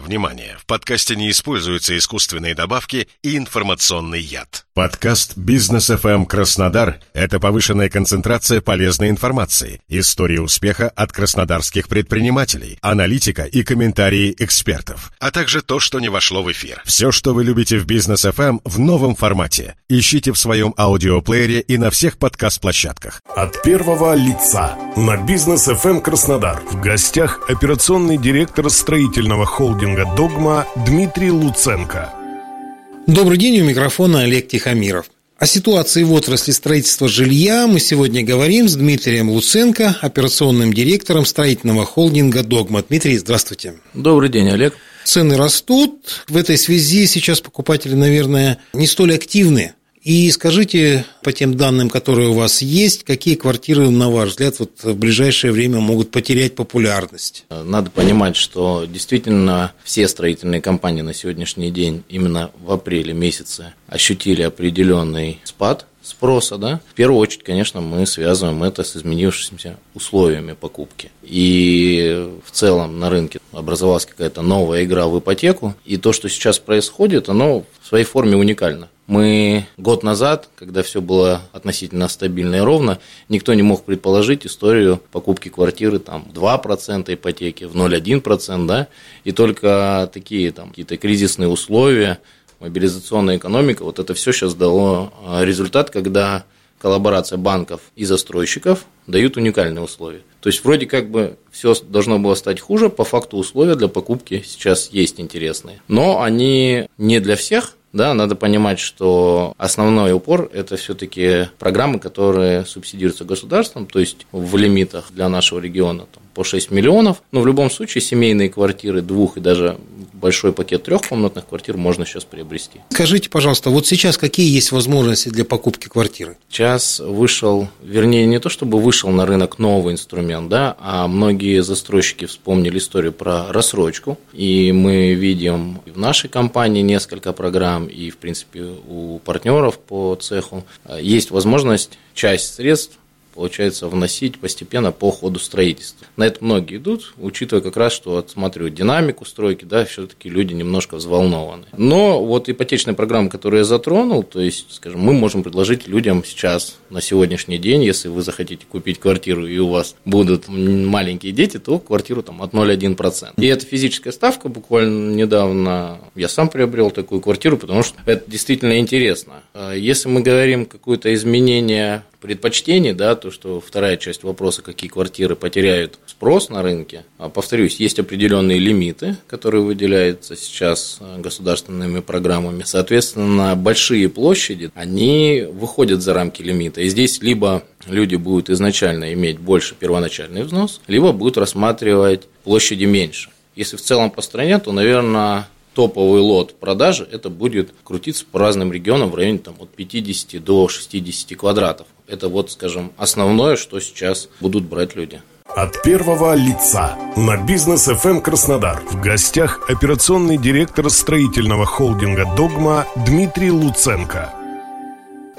Внимание! В подкасте не используются искусственные добавки и информационный яд. Подкаст «Бизнес FM Краснодар» — это повышенная концентрация полезной информации, истории успеха от краснодарских предпринимателей, аналитика и комментарии экспертов, а также то, что не вошло в эфир. Все, что вы любите в «Бизнес FM в новом формате. Ищите в своем аудиоплеере и на всех подкаст-площадках. От первого лица на «Бизнес FM Краснодар» в гостях операционный директор строительного холдинга «Догма» Дмитрий Луценко. Добрый день, у микрофона Олег Тихомиров. О ситуации в отрасли строительства жилья мы сегодня говорим с Дмитрием Луценко, операционным директором строительного холдинга «Догма». Дмитрий, здравствуйте. Добрый день, Олег. Цены растут. В этой связи сейчас покупатели, наверное, не столь активны. И скажите, по тем данным, которые у вас есть, какие квартиры, на ваш взгляд, вот в ближайшее время могут потерять популярность? Надо понимать, что действительно все строительные компании на сегодняшний день именно в апреле месяце ощутили определенный спад спроса, да, в первую очередь, конечно, мы связываем это с изменившимися условиями покупки. И в целом на рынке образовалась какая-то новая игра в ипотеку, и то, что сейчас происходит, оно в своей форме уникально. Мы год назад, когда все было относительно стабильно и ровно, никто не мог предположить историю покупки квартиры там 2% ипотеки, в 0,1%, да, и только такие там какие-то кризисные условия, мобилизационная экономика, вот это все сейчас дало а, результат, когда коллаборация банков и застройщиков дают уникальные условия. То есть вроде как бы все должно было стать хуже, по факту условия для покупки сейчас есть интересные. Но они не для всех, да, надо понимать, что основной упор – это все-таки программы, которые субсидируются государством, то есть в лимитах для нашего региона там, по 6 миллионов. Но в любом случае семейные квартиры двух и даже большой пакет трехкомнатных квартир можно сейчас приобрести. Скажите, пожалуйста, вот сейчас какие есть возможности для покупки квартиры? Сейчас вышел, вернее, не то чтобы вышел на рынок новый инструмент, да, а многие застройщики вспомнили историю про рассрочку, и мы видим в нашей компании несколько программ, и, в принципе, у партнеров по цеху есть возможность часть средств получается, вносить постепенно по ходу строительства. На это многие идут, учитывая как раз, что отсматривают динамику стройки, да, все-таки люди немножко взволнованы. Но вот ипотечная программа, которую я затронул, то есть, скажем, мы можем предложить людям сейчас, на сегодняшний день, если вы захотите купить квартиру и у вас будут маленькие дети, то квартиру там от 0,1%. И это физическая ставка, буквально недавно я сам приобрел такую квартиру, потому что это действительно интересно. А если мы говорим какое-то изменение предпочтений, да, то, что вторая часть вопроса, какие квартиры потеряют спрос на рынке. А, повторюсь, есть определенные лимиты, которые выделяются сейчас а, государственными программами. Соответственно, большие площади, они выходят за рамки лимита. И здесь либо люди будут изначально иметь больше первоначальный взнос, либо будут рассматривать площади меньше. Если в целом по стране, то, наверное, топовый лот продажи, это будет крутиться по разным регионам в районе там, от 50 до 60 квадратов. Это вот, скажем, основное, что сейчас будут брать люди. От первого лица на бизнес FM Краснодар в гостях операционный директор строительного холдинга Догма Дмитрий Луценко.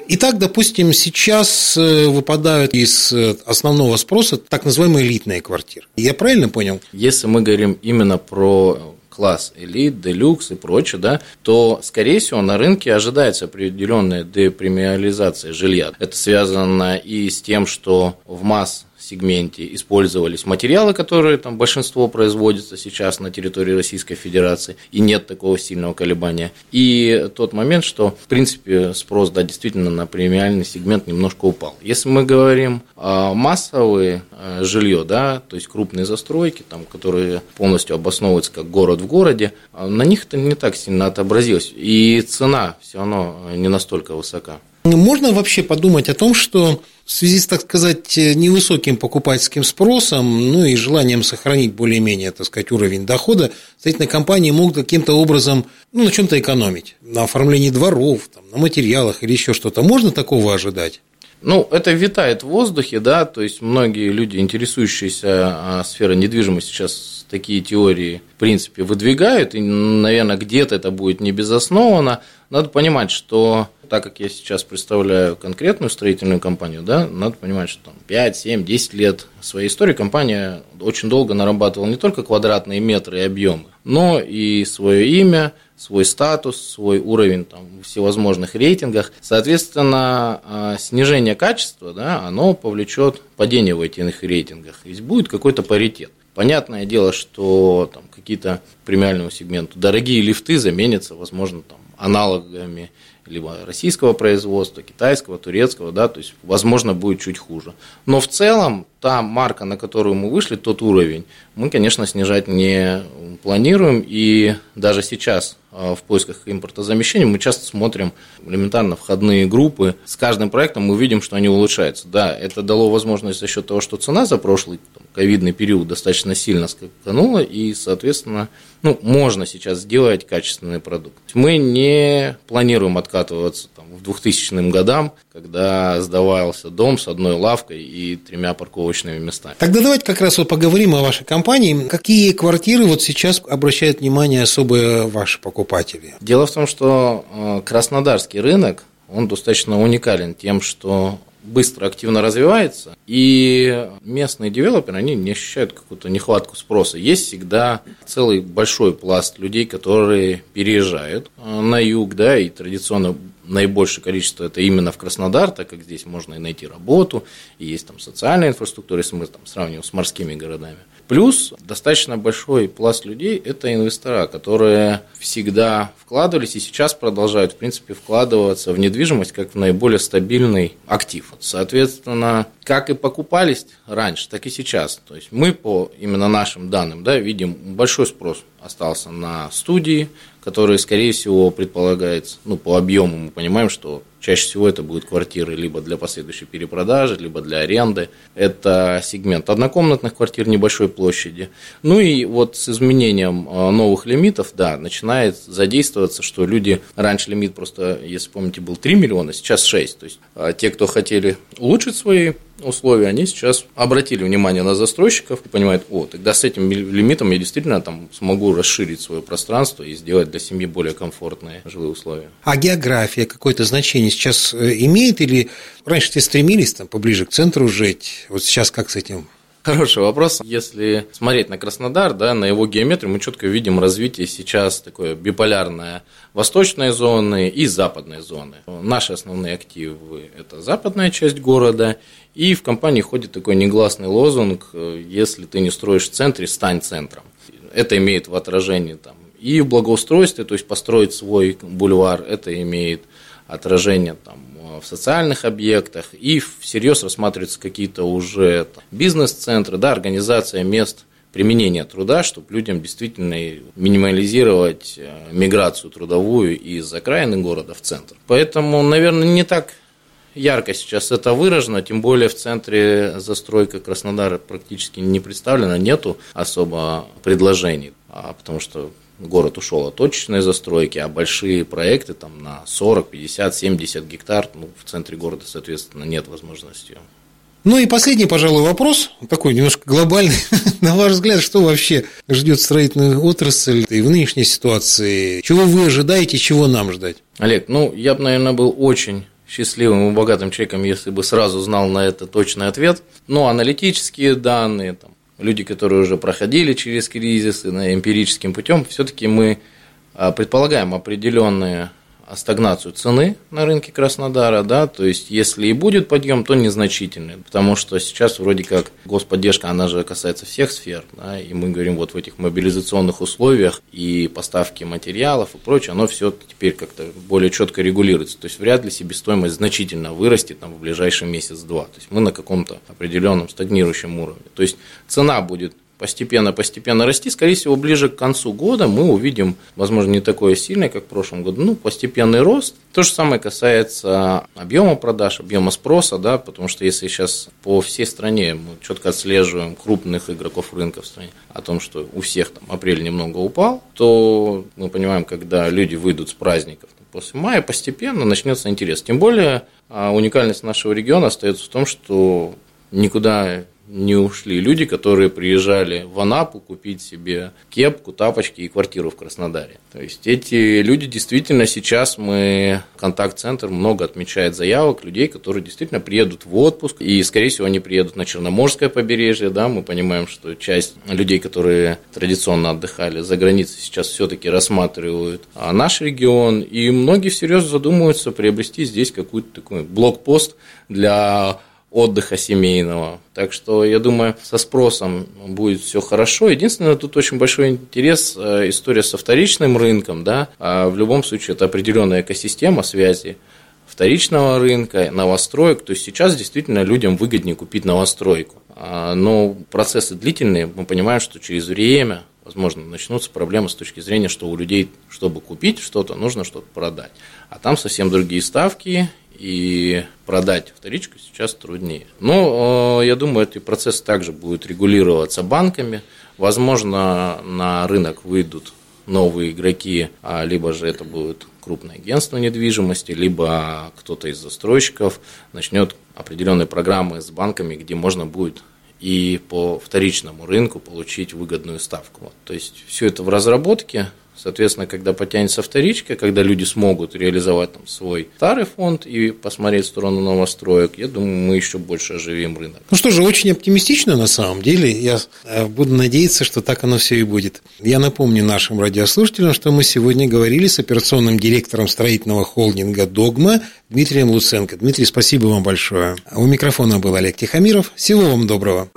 Итак, допустим, сейчас э, выпадают из э, основного спроса так называемые элитные квартиры. Я правильно понял? Если мы говорим именно про класс элит, делюкс и прочее, да, то, скорее всего, на рынке ожидается определенная депремиализация жилья. Это связано и с тем, что в масс сегменте использовались материалы, которые там большинство производится сейчас на территории Российской Федерации, и нет такого сильного колебания. И тот момент, что, в принципе, спрос, да, действительно на премиальный сегмент немножко упал. Если мы говорим о массовое э, жилье, да, то есть крупные застройки, там, которые полностью обосновываются как город в городе, а на них это не так сильно отобразилось. И цена все равно не настолько высока. Можно вообще подумать о том, что в связи с, так сказать, невысоким покупательским спросом, ну и желанием сохранить более-менее, так сказать, уровень дохода, строительные компании могут каким-то образом ну, на чем-то экономить, на оформлении дворов, там, на материалах или еще что-то. Можно такого ожидать? Ну, это витает в воздухе, да, то есть многие люди, интересующиеся а, сферой недвижимости, сейчас такие теории, в принципе, выдвигают, и, наверное, где-то это будет не безоснованно. Надо понимать, что так как я сейчас представляю конкретную строительную компанию, да, надо понимать, что там 5, 7, 10 лет своей истории компания очень долго нарабатывала не только квадратные метры и объемы, но и свое имя, свой статус, свой уровень там, в всевозможных рейтингах. Соответственно, а, снижение качества, да, оно повлечет падение в этих рейтингах. Ведь будет какой-то паритет. Понятное дело, что там какие-то премиальному сегменту дорогие лифты заменятся, возможно, там, аналогами либо российского производства, китайского, турецкого, да, то есть, возможно, будет чуть хуже. Но в целом та марка, на которую мы вышли, тот уровень, мы, конечно, снижать не планируем. И даже сейчас а, в поисках импортозамещения мы часто смотрим элементарно входные группы. С каждым проектом мы видим, что они улучшаются. Да, это дало возможность за счет того, что цена за прошлый ковидный период достаточно сильно скаканула, и, соответственно, ну, можно сейчас сделать качественный продукт. Мы не планируем откатываться там, в 2000 годам, когда сдавался дом с одной лавкой и тремя парковочными местами. Тогда давайте как раз вот поговорим о вашей компании. Какие квартиры вот сейчас обращают внимание особые ваши покупатели? Дело в том, что э, краснодарский рынок, он достаточно уникален тем, что быстро, активно развивается, и местные девелоперы, они не ощущают какую-то нехватку спроса. Есть всегда целый большой пласт людей, которые переезжают э, на юг, да, и традиционно наибольшее количество это именно в Краснодар, так как здесь можно и найти работу, и есть там социальная инфраструктура, если мы там сравниваем с морскими городами. Плюс достаточно большой пласт людей – это инвестора, которые всегда вкладывались и сейчас продолжают, в принципе, вкладываться в недвижимость как в наиболее стабильный актив. Соответственно, как и покупались раньше, так и сейчас. То есть мы по именно нашим данным да, видим большой спрос остался на студии, которые, скорее всего, предполагается, ну, по объему мы понимаем, что чаще всего это будут квартиры либо для последующей перепродажи, либо для аренды. Это сегмент однокомнатных квартир небольшой площади. Ну и вот с изменением а, новых лимитов, да, начинает задействоваться, что люди, раньше лимит просто, если помните, был 3 миллиона, сейчас 6. То есть а, те, кто хотели улучшить свои условия, они сейчас обратили внимание на застройщиков и понимают, о, тогда с этим лимитом я действительно там смогу расширить свое пространство и сделать для семьи более комфортные жилые условия. А география какое-то значение сейчас э, имеет или раньше все стремились там поближе к центру жить, вот сейчас как с этим? Хороший вопрос. Если смотреть на Краснодар, да, на его геометрию, мы четко видим развитие сейчас такое биполярное восточной зоны и западной зоны. Наши основные активы – это западная часть города, и в компании ходит такой негласный лозунг «Если ты не строишь в центре, стань центром». Это имеет в отражении там, и в благоустройстве, то есть построить свой бульвар, это имеет отражение там, в социальных объектах, и всерьез рассматриваются какие-то уже бизнес-центры, да, организация мест применения труда, чтобы людям действительно минимализировать э, миграцию трудовую из окраины города в центр. Поэтому, наверное, не так ярко сейчас это выражено, тем более в центре застройка Краснодара практически не представлена, нету особо предложений, а потому что город ушел от точечной застройки, а большие проекты там на 40, 50, 70 гектар, ну, в центре города, соответственно, нет возможности. Ну и последний, пожалуй, вопрос, такой немножко глобальный. На ваш взгляд, что вообще ждет строительную отрасль и в нынешней ситуации? Чего вы ожидаете, чего нам ждать? Олег, ну, я бы, наверное, был очень счастливым и богатым человеком, если бы сразу знал на это точный ответ. Но аналитические данные, там, люди, которые уже проходили через кризисы на эмпирическим путем, все-таки мы а, предполагаем определенные стагнацию цены на рынке Краснодара, да, то есть если и будет подъем, то незначительный, потому что сейчас вроде как господдержка, она же касается всех сфер, да, и мы говорим вот в этих мобилизационных условиях и поставки материалов и прочее, оно все теперь как-то более четко регулируется, то есть вряд ли себестоимость значительно вырастет там в ближайший месяц-два, то есть мы на каком-то определенном стагнирующем уровне, то есть цена будет постепенно-постепенно расти. Скорее всего, ближе к концу года мы увидим, возможно, не такое сильное, как в прошлом году, ну, постепенный рост. То же самое касается объема продаж, объема спроса, да, потому что если сейчас по всей стране мы четко отслеживаем крупных игроков рынка в стране о том, что у всех там апрель немного упал, то мы понимаем, когда люди выйдут с праздников после мая, постепенно начнется интерес. Тем более а, уникальность нашего региона остается в том, что никуда не ушли. Люди, которые приезжали в Анапу купить себе кепку, тапочки и квартиру в Краснодаре. То есть эти люди действительно сейчас мы, контакт-центр много отмечает заявок людей, которые действительно приедут в отпуск, и, скорее всего, они приедут на Черноморское побережье, да, мы понимаем, что часть людей, которые традиционно отдыхали за границей, сейчас все-таки рассматривают а, наш регион, и многие всерьез задумываются приобрести здесь какой-то такой блокпост для отдыха семейного. Так что, я думаю, со спросом будет все хорошо. Единственное, тут очень большой интерес, э, история со вторичным рынком. Да? А в любом случае, это определенная экосистема связи вторичного рынка, новостроек. То есть сейчас действительно людям выгоднее купить новостройку. А, но процессы длительные, мы понимаем, что через время возможно, начнутся проблемы с точки зрения, что у людей, чтобы купить что-то, нужно что-то продать. А там совсем другие ставки, и продать вторичку сейчас труднее. Но я думаю, эти процессы также будут регулироваться банками. Возможно, на рынок выйдут новые игроки, а либо же это будет крупное агентство недвижимости, либо кто-то из застройщиков начнет определенные программы с банками, где можно будет и по вторичному рынку получить выгодную ставку. То есть все это в разработке, Соответственно, когда потянется вторичка, когда люди смогут реализовать там свой старый фонд и посмотреть в сторону новостроек, я думаю, мы еще больше оживим рынок. Ну что же, очень оптимистично на самом деле. Я э, буду надеяться, что так оно все и будет. Я напомню нашим радиослушателям, что мы сегодня говорили с операционным директором строительного холдинга «Догма» Дмитрием Луценко. Дмитрий, спасибо вам большое. У микрофона был Олег Тихомиров. Всего вам доброго.